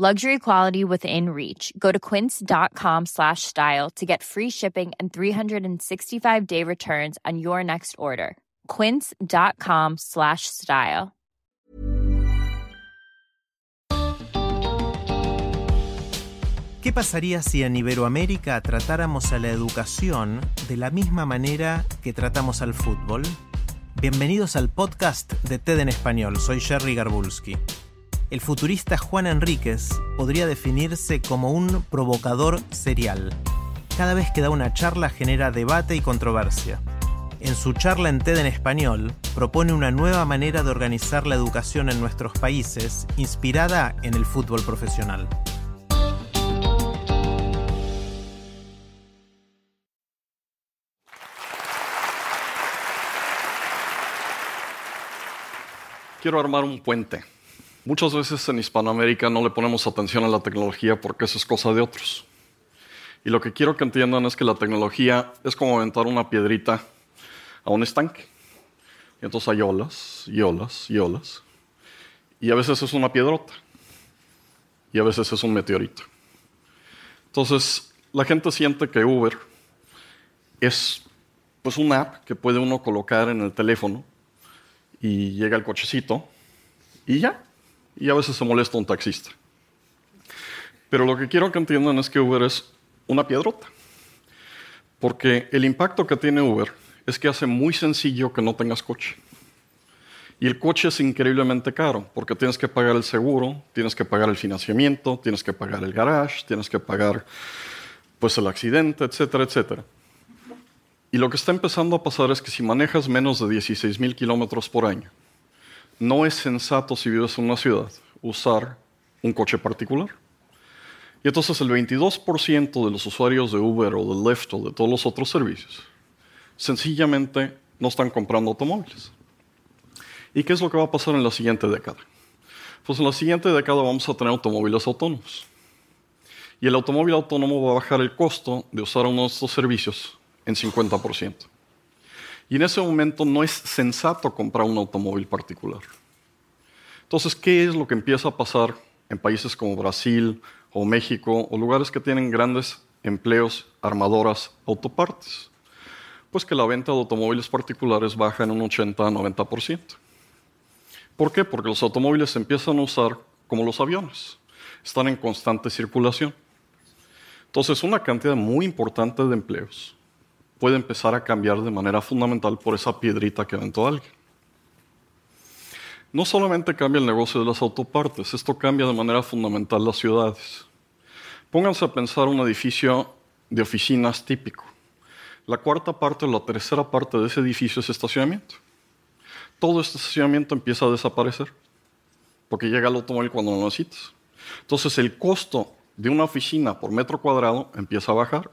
Luxury quality within reach. Go to quince.com slash style to get free shipping and 365-day returns on your next order. quince.com slash style. ¿Qué pasaría si en Iberoamérica tratáramos a la educación de la misma manera que tratamos al fútbol? Bienvenidos al podcast de TED en Español, soy Jerry Garbulski. El futurista Juan Enríquez podría definirse como un provocador serial. Cada vez que da una charla genera debate y controversia. En su charla en TED en Español, propone una nueva manera de organizar la educación en nuestros países, inspirada en el fútbol profesional. Quiero armar un puente. Muchas veces en Hispanoamérica no le ponemos atención a la tecnología porque eso es cosa de otros. Y lo que quiero que entiendan es que la tecnología es como aventar una piedrita a un estanque. Y entonces hay olas y olas y olas. Y a veces es una piedrota. Y a veces es un meteorito. Entonces, la gente siente que Uber es pues una app que puede uno colocar en el teléfono y llega el cochecito y ya. Y a veces se molesta un taxista. Pero lo que quiero que entiendan es que Uber es una piedrota. Porque el impacto que tiene Uber es que hace muy sencillo que no tengas coche. Y el coche es increíblemente caro, porque tienes que pagar el seguro, tienes que pagar el financiamiento, tienes que pagar el garage, tienes que pagar pues el accidente, etcétera, etcétera. Y lo que está empezando a pasar es que si manejas menos de 16 mil kilómetros por año, no es sensato si vives en una ciudad usar un coche particular. Y entonces el 22% de los usuarios de Uber o de Lyft o de todos los otros servicios sencillamente no están comprando automóviles. ¿Y qué es lo que va a pasar en la siguiente década? Pues en la siguiente década vamos a tener automóviles autónomos. Y el automóvil autónomo va a bajar el costo de usar uno de estos servicios en 50%. Y en ese momento no es sensato comprar un automóvil particular. Entonces, ¿qué es lo que empieza a pasar en países como Brasil o México o lugares que tienen grandes empleos, armadoras, autopartes? Pues que la venta de automóviles particulares baja en un 80-90%. ¿Por qué? Porque los automóviles se empiezan a usar como los aviones. Están en constante circulación. Entonces, una cantidad muy importante de empleos puede empezar a cambiar de manera fundamental por esa piedrita que aventó alguien. No solamente cambia el negocio de las autopartes, esto cambia de manera fundamental las ciudades. Pónganse a pensar un edificio de oficinas típico. La cuarta parte o la tercera parte de ese edificio es estacionamiento. Todo este estacionamiento empieza a desaparecer porque llega el automóvil cuando lo necesitas. Entonces el costo de una oficina por metro cuadrado empieza a bajar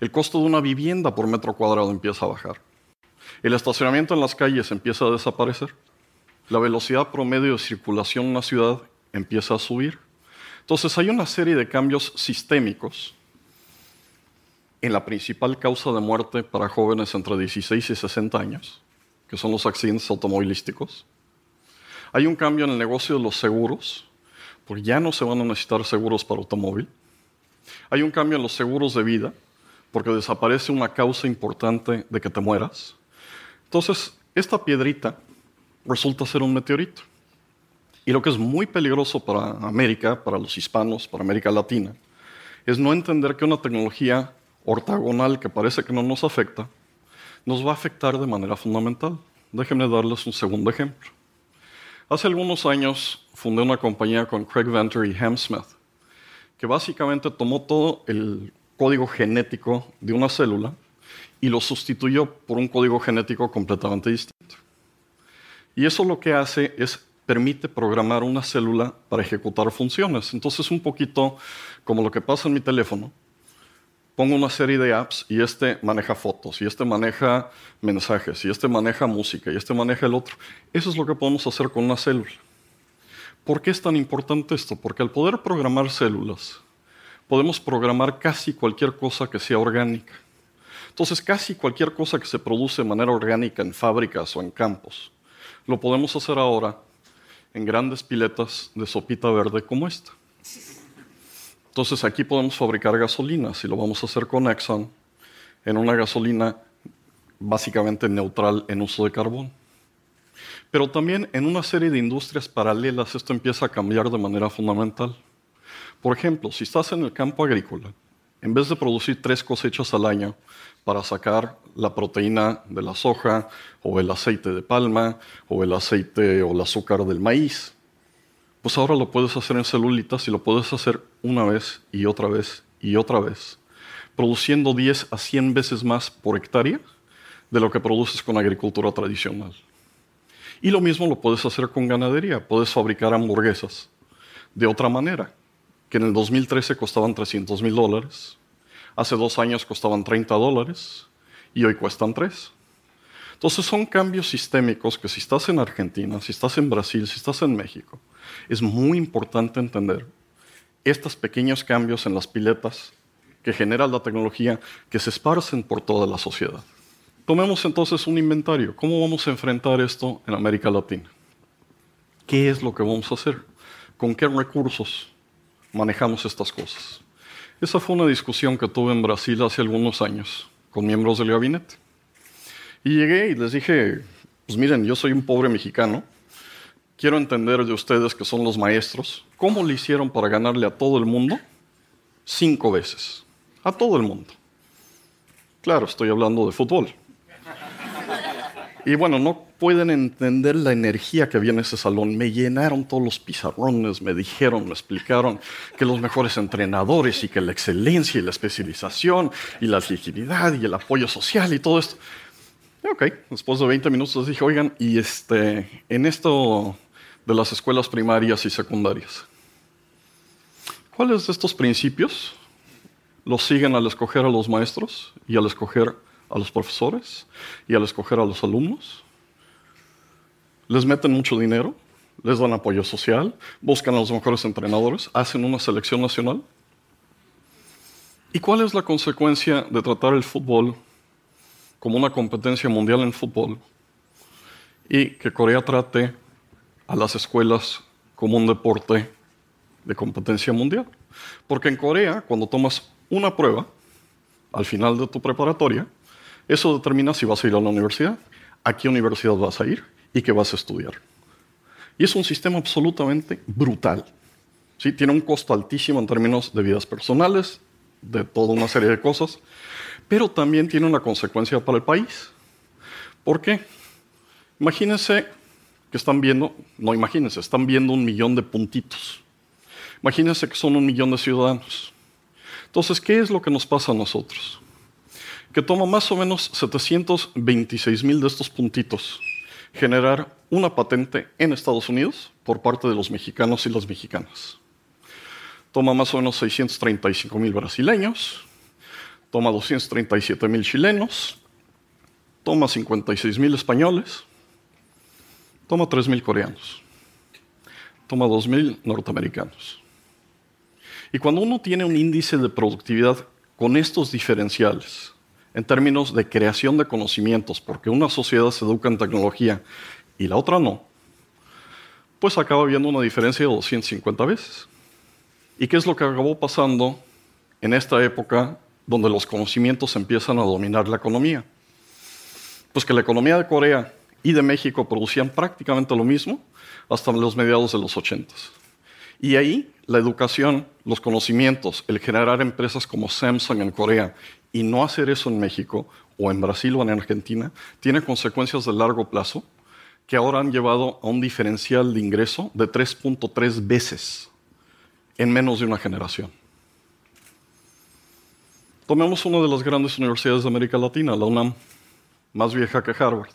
el costo de una vivienda por metro cuadrado empieza a bajar. El estacionamiento en las calles empieza a desaparecer. La velocidad promedio de circulación en una ciudad empieza a subir. Entonces hay una serie de cambios sistémicos en la principal causa de muerte para jóvenes entre 16 y 60 años, que son los accidentes automovilísticos. Hay un cambio en el negocio de los seguros, porque ya no se van a necesitar seguros para automóvil. Hay un cambio en los seguros de vida, porque desaparece una causa importante de que te mueras. Entonces, esta piedrita resulta ser un meteorito. Y lo que es muy peligroso para América, para los hispanos, para América Latina, es no entender que una tecnología ortogonal que parece que no nos afecta, nos va a afectar de manera fundamental. Déjenme darles un segundo ejemplo. Hace algunos años fundé una compañía con Craig Venter y Ham Smith, que básicamente tomó todo el código genético de una célula y lo sustituyó por un código genético completamente distinto. Y eso lo que hace es permite programar una célula para ejecutar funciones. Entonces, un poquito como lo que pasa en mi teléfono, pongo una serie de apps y este maneja fotos, y este maneja mensajes, y este maneja música, y este maneja el otro. Eso es lo que podemos hacer con una célula. ¿Por qué es tan importante esto? Porque al poder programar células, podemos programar casi cualquier cosa que sea orgánica. Entonces, casi cualquier cosa que se produce de manera orgánica en fábricas o en campos, lo podemos hacer ahora en grandes piletas de sopita verde como esta. Entonces, aquí podemos fabricar gasolina, si lo vamos a hacer con Exxon, en una gasolina básicamente neutral en uso de carbón. Pero también en una serie de industrias paralelas esto empieza a cambiar de manera fundamental. Por ejemplo, si estás en el campo agrícola, en vez de producir tres cosechas al año para sacar la proteína de la soja o el aceite de palma o el aceite o el azúcar del maíz, pues ahora lo puedes hacer en celulitas y lo puedes hacer una vez y otra vez y otra vez, produciendo 10 a 100 veces más por hectárea de lo que produces con agricultura tradicional. Y lo mismo lo puedes hacer con ganadería. Puedes fabricar hamburguesas de otra manera, que en el 2013 costaban 300 mil dólares, hace dos años costaban 30 dólares y hoy cuestan 3. Entonces son cambios sistémicos que si estás en Argentina, si estás en Brasil, si estás en México, es muy importante entender estos pequeños cambios en las piletas que genera la tecnología que se esparcen por toda la sociedad. Tomemos entonces un inventario. ¿Cómo vamos a enfrentar esto en América Latina? ¿Qué es lo que vamos a hacer? ¿Con qué recursos manejamos estas cosas? Esa fue una discusión que tuve en Brasil hace algunos años con miembros del gabinete. Y llegué y les dije, pues miren, yo soy un pobre mexicano, quiero entender de ustedes que son los maestros, ¿cómo le hicieron para ganarle a todo el mundo? Cinco veces. A todo el mundo. Claro, estoy hablando de fútbol. Y bueno, no pueden entender la energía que había en ese salón. Me llenaron todos los pizarrones, me dijeron, me explicaron que los mejores entrenadores y que la excelencia y la especialización y la legitimidad y el apoyo social y todo esto. ok, después de 20 minutos dije, oigan, y este, en esto de las escuelas primarias y secundarias, ¿cuáles de estos principios los siguen al escoger a los maestros y al escoger a los profesores y al escoger a los alumnos. Les meten mucho dinero, les dan apoyo social, buscan a los mejores entrenadores, hacen una selección nacional. ¿Y cuál es la consecuencia de tratar el fútbol como una competencia mundial en fútbol y que Corea trate a las escuelas como un deporte de competencia mundial? Porque en Corea, cuando tomas una prueba al final de tu preparatoria, eso determina si vas a ir a la universidad, a qué universidad vas a ir y qué vas a estudiar. Y es un sistema absolutamente brutal. ¿sí? Tiene un costo altísimo en términos de vidas personales, de toda una serie de cosas, pero también tiene una consecuencia para el país. ¿Por qué? Imagínense que están viendo, no imagínense, están viendo un millón de puntitos. Imagínense que son un millón de ciudadanos. Entonces, ¿qué es lo que nos pasa a nosotros? Que toma más o menos 726 mil de estos puntitos. Generar una patente en Estados Unidos por parte de los mexicanos y las mexicanas. Toma más o menos 635 mil brasileños, toma 237 mil chilenos, toma 56 mil españoles, toma 3 mil coreanos, toma 2 mil norteamericanos. Y cuando uno tiene un índice de productividad con estos diferenciales, en términos de creación de conocimientos, porque una sociedad se educa en tecnología y la otra no, pues acaba habiendo una diferencia de 250 veces. ¿Y qué es lo que acabó pasando en esta época donde los conocimientos empiezan a dominar la economía? Pues que la economía de Corea y de México producían prácticamente lo mismo hasta los mediados de los 80. Y ahí la educación, los conocimientos, el generar empresas como Samsung en Corea y no hacer eso en México o en Brasil o en Argentina tiene consecuencias de largo plazo que ahora han llevado a un diferencial de ingreso de 3.3 veces en menos de una generación. Tomemos una de las grandes universidades de América Latina, la UNAM, más vieja que Harvard.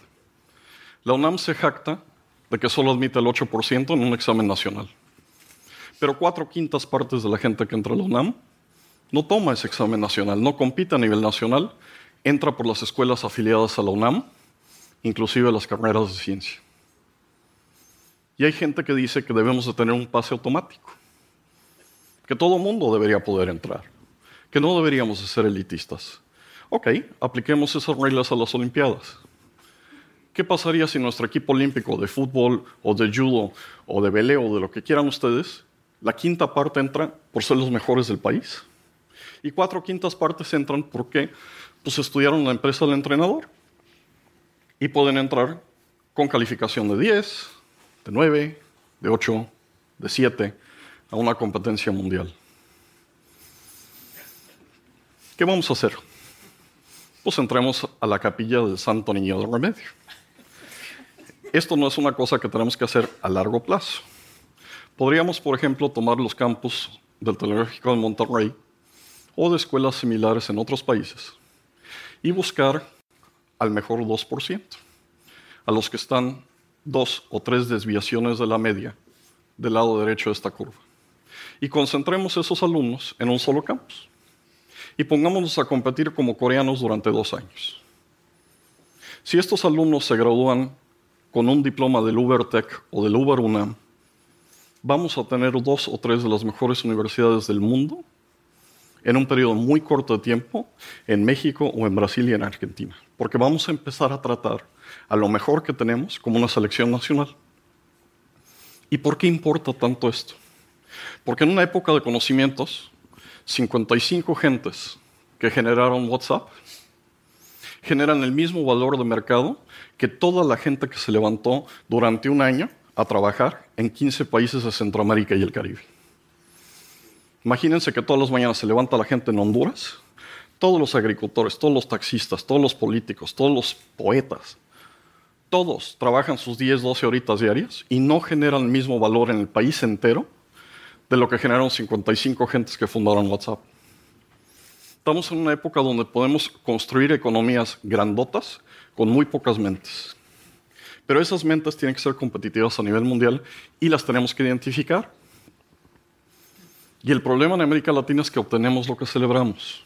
La UNAM se jacta de que solo admite el 8% en un examen nacional. Pero cuatro quintas partes de la gente que entra a la UNAM no toma ese examen nacional, no compite a nivel nacional, entra por las escuelas afiliadas a la UNAM, inclusive las carreras de ciencia. Y hay gente que dice que debemos de tener un pase automático, que todo mundo debería poder entrar, que no deberíamos de ser elitistas. Ok, apliquemos esas reglas a las Olimpiadas. ¿Qué pasaría si nuestro equipo olímpico de fútbol o de judo o de veleo de lo que quieran ustedes, la quinta parte entra por ser los mejores del país? Y cuatro quintas partes entran porque pues, estudiaron la empresa del entrenador. Y pueden entrar con calificación de 10, de 9, de 8, de 7 a una competencia mundial. ¿Qué vamos a hacer? Pues entremos a la capilla del Santo Niño de Remedio. Esto no es una cosa que tenemos que hacer a largo plazo. Podríamos, por ejemplo, tomar los campus del Tecnológico de Monterrey o de escuelas similares en otros países y buscar al mejor 2%, a los que están dos o tres desviaciones de la media del lado derecho de esta curva. Y concentremos esos alumnos en un solo campus. Y pongámonos a competir como coreanos durante dos años. Si estos alumnos se gradúan con un diploma del UberTech o del Uber UNAM, vamos a tener dos o tres de las mejores universidades del mundo en un periodo muy corto de tiempo en México o en Brasil y en Argentina, porque vamos a empezar a tratar a lo mejor que tenemos como una selección nacional. ¿Y por qué importa tanto esto? Porque en una época de conocimientos, 55 gentes que generaron WhatsApp generan el mismo valor de mercado que toda la gente que se levantó durante un año a trabajar en 15 países de Centroamérica y el Caribe. Imagínense que todas las mañanas se levanta la gente en Honduras, todos los agricultores, todos los taxistas, todos los políticos, todos los poetas, todos trabajan sus 10, 12 horitas diarias y no generan el mismo valor en el país entero de lo que generaron 55 gentes que fundaron WhatsApp. Estamos en una época donde podemos construir economías grandotas con muy pocas mentes. Pero esas mentes tienen que ser competitivas a nivel mundial y las tenemos que identificar. Y el problema en América Latina es que obtenemos lo que celebramos.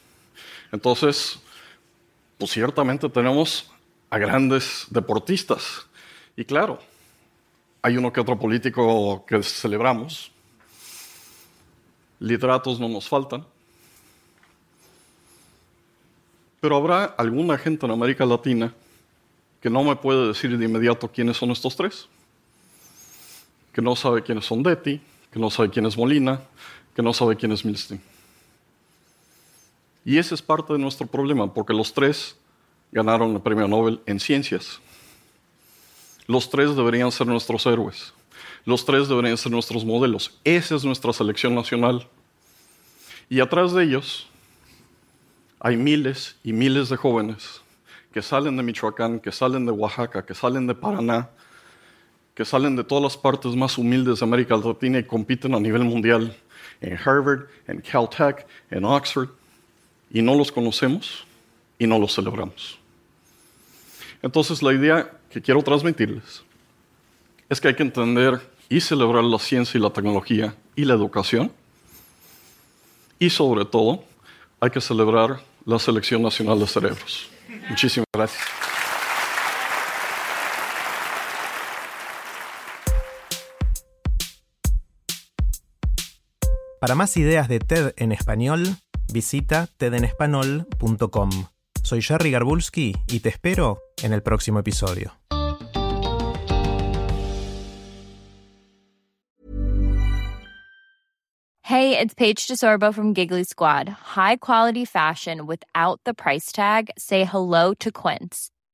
Entonces, pues ciertamente tenemos a grandes deportistas. Y claro, hay uno que otro político que celebramos. Literatos no nos faltan. Pero habrá alguna gente en América Latina que no me puede decir de inmediato quiénes son estos tres. Que no sabe quiénes son Detti, que no sabe quién es Molina, que no sabe quién es Milstein. Y ese es parte de nuestro problema, porque los tres ganaron el premio Nobel en ciencias. Los tres deberían ser nuestros héroes. Los tres deberían ser nuestros modelos. Esa es nuestra selección nacional. Y atrás de ellos hay miles y miles de jóvenes que salen de Michoacán, que salen de Oaxaca, que salen de Paraná, que salen de todas las partes más humildes de América Latina y compiten a nivel mundial en Harvard, en Caltech, en Oxford, y no los conocemos y no los celebramos. Entonces la idea que quiero transmitirles es que hay que entender y celebrar la ciencia y la tecnología y la educación, y sobre todo hay que celebrar la Selección Nacional de Cerebros. Muchísimas gracias. Para más ideas de TED en español, visita tedenespanol.com. Soy Jerry Garbulski y te espero en el próximo episodio. Hey, it's Paige DeSorbo from Giggly Squad. High quality fashion without the price tag. Say hello to Quince.